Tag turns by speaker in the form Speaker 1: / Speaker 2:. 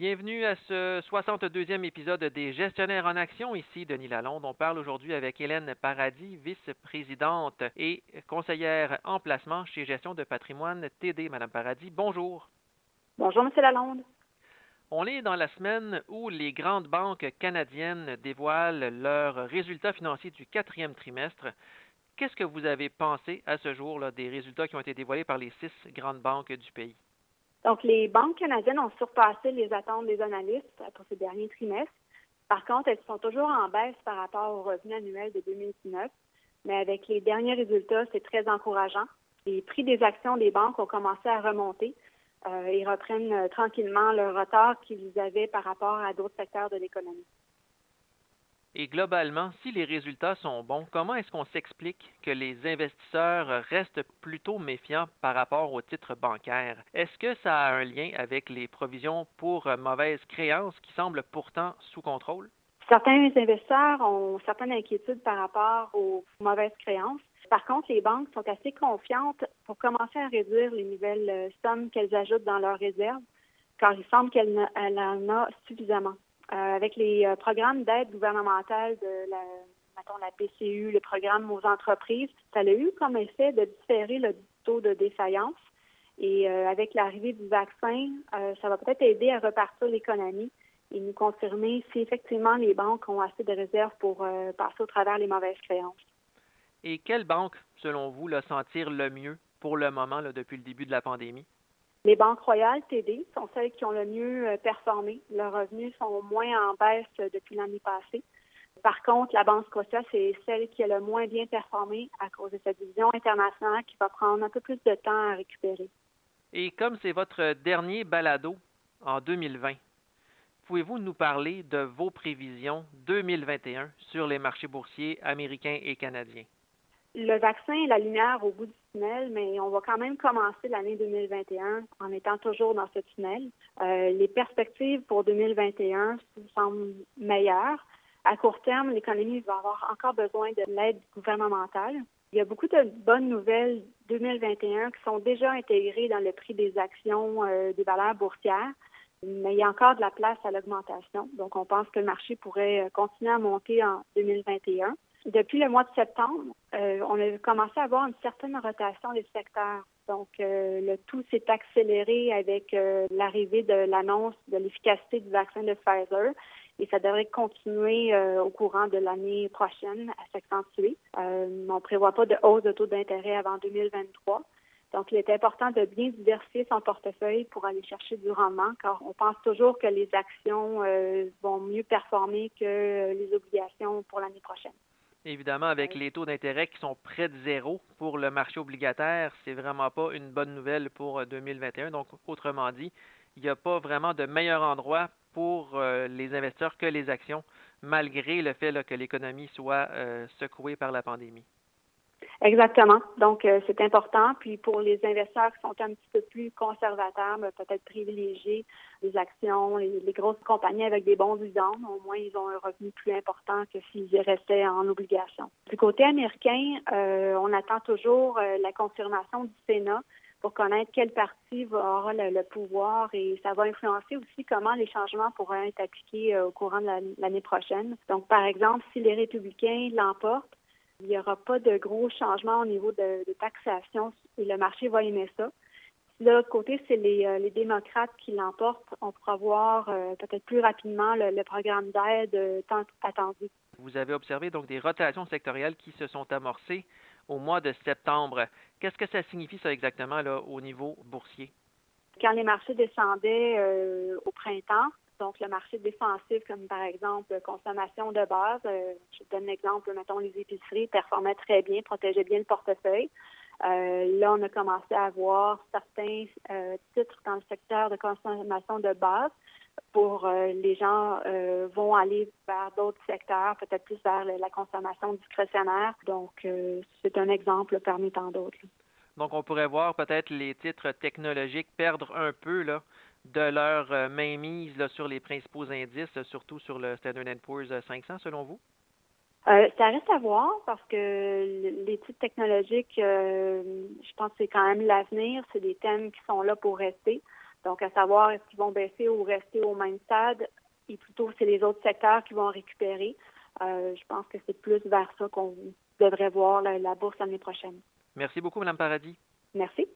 Speaker 1: Bienvenue à ce 62e épisode des Gestionnaires en action. Ici Denis Lalonde. On parle aujourd'hui avec Hélène Paradis, vice-présidente et conseillère en placement chez Gestion de patrimoine TD. Madame Paradis, bonjour.
Speaker 2: Bonjour, Monsieur Lalonde.
Speaker 1: On est dans la semaine où les grandes banques canadiennes dévoilent leurs résultats financiers du quatrième trimestre. Qu'est-ce que vous avez pensé à ce jour là, des résultats qui ont été dévoilés par les six grandes banques du pays?
Speaker 2: Donc, les banques canadiennes ont surpassé les attentes des analystes pour ces derniers trimestres. Par contre, elles sont toujours en baisse par rapport au revenu annuel de 2019. Mais avec les derniers résultats, c'est très encourageant. Les prix des actions des banques ont commencé à remonter euh, et reprennent euh, tranquillement le retard qu'ils avaient par rapport à d'autres secteurs de l'économie.
Speaker 1: Et globalement, si les résultats sont bons, comment est-ce qu'on s'explique que les investisseurs restent plutôt méfiants par rapport aux titres bancaires? Est-ce que ça a un lien avec les provisions pour mauvaises créances qui semblent pourtant sous contrôle?
Speaker 2: Certains investisseurs ont certaines inquiétudes par rapport aux mauvaises créances. Par contre, les banques sont assez confiantes pour commencer à réduire les nouvelles sommes qu'elles ajoutent dans leurs réserves, car il semble qu'elles en ont suffisamment. Euh, avec les euh, programmes d'aide gouvernementale de la, la PCU, le programme aux entreprises, ça a eu comme effet de différer le taux de défaillance. Et euh, avec l'arrivée du vaccin, ça va peut-être aider à repartir l'économie et nous confirmer si effectivement les banques ont assez de réserves pour passer au travers les mauvaises créances.
Speaker 1: Et quelle banque, selon vous, le sentir le mieux pour le moment depuis le début de la pandémie?
Speaker 2: Les banques royales TD sont celles qui ont le mieux euh, performé. Leurs revenus sont moins en baisse depuis l'année passée. Par contre, la Banque Scotia, c'est celle qui a le moins bien performé à cause de sa division internationale qui va prendre un peu plus de temps à récupérer.
Speaker 1: Et comme c'est votre dernier balado en 2020, pouvez-vous nous parler de vos prévisions 2021 sur les marchés boursiers américains et canadiens?
Speaker 2: Le vaccin est la lumière au bout du tunnel, mais on va quand même commencer l'année 2021 en étant toujours dans ce tunnel. Euh, les perspectives pour 2021 semblent meilleures. À court terme, l'économie va avoir encore besoin de l'aide gouvernementale. Il y a beaucoup de bonnes nouvelles 2021 qui sont déjà intégrées dans le prix des actions euh, des valeurs boursières, mais il y a encore de la place à l'augmentation. Donc, on pense que le marché pourrait euh, continuer à monter en 2021. Depuis le mois de septembre, euh, on a commencé à avoir une certaine rotation des secteurs. Donc, euh, le tout s'est accéléré avec l'arrivée de l'annonce de l'efficacité du vaccin de Pfizer et ça devrait continuer au courant de l'année prochaine à s'accentuer. on ne prévoit pas de hausse de taux d'intérêt avant 2023. Donc, il est important de bien diversifier son portefeuille pour aller chercher du rendement, car on pense toujours que les actions vont mieux performer que les obligations pour l'année prochaine.
Speaker 1: Évidemment, avec les taux d'intérêt qui sont près de zéro pour le marché obligataire, c'est vraiment pas une bonne nouvelle pour 2021. Euh, Donc, autrement dit, il n'y a pas vraiment de meilleur endroit pour euh, les investisseurs que les actions, malgré le fait que l'économie soit euh, secouée par la pandémie.
Speaker 2: Exactement. Donc, euh, c'est important. Puis pour les investisseurs qui sont un petit peu plus conservateurs, peut-être privilégier les actions, les, grosses compagnies avec des bons dividendes. Au moins, ils ont un revenu plus important que s'ils restaient en obligation. Du côté américain, euh, on attend toujours euh, la confirmation du Sénat pour connaître quelle partie aura le, pouvoir et ça va influencer aussi comment les changements pourraient être appliqués au courant de l'année prochaine. Donc, par exemple, si les républicains l'emportent, il n'y aura pas de gros changements au niveau de, taxation et le marché va aimer ça. de l'autre côté, c'est les, euh, démocrates qui l'emportent. On pourra voir euh, peut-être plus rapidement le, programme d'aide euh, tant attendu.
Speaker 1: Vous avez observé donc des rotations sectorielles qui se sont amorcées au mois de septembre. Qu'est-ce que ça signifie ça exactement là, au niveau boursier?
Speaker 2: Quand les marchés descendaient au printemps, donc, le marché défensif, comme par exemple consommation de base, euh, je donne l'exemple, mettons les épiceries, performaient très bien, protégeaient bien le portefeuille. Euh, là, on a commencé à avoir certains euh, titres dans le secteur de consommation de base pour les gens vont aller vers d'autres secteurs, peut-être plus vers la consommation discrétionnaire. Donc, c'est un exemple parmi tant d'autres.
Speaker 1: Donc, on pourrait voir peut-être les titres technologiques perdre un peu là, de leur euh, mainmise là, sur les principaux indices, surtout sur le Standard Poor's 500, selon vous?
Speaker 2: Euh, ça reste à voir parce que les titres technologiques, euh, je pense que c'est quand même l'avenir. C'est des thèmes qui sont là pour rester. Donc, à savoir est-ce qu'ils vont baisser ou rester au même stade, et plutôt c'est les autres secteurs qui vont récupérer. Euh, je pense que c'est plus vers ça qu'on devrait voir la, la bourse l'année prochaine.
Speaker 1: Merci beaucoup, Mme Paradis.
Speaker 2: Merci.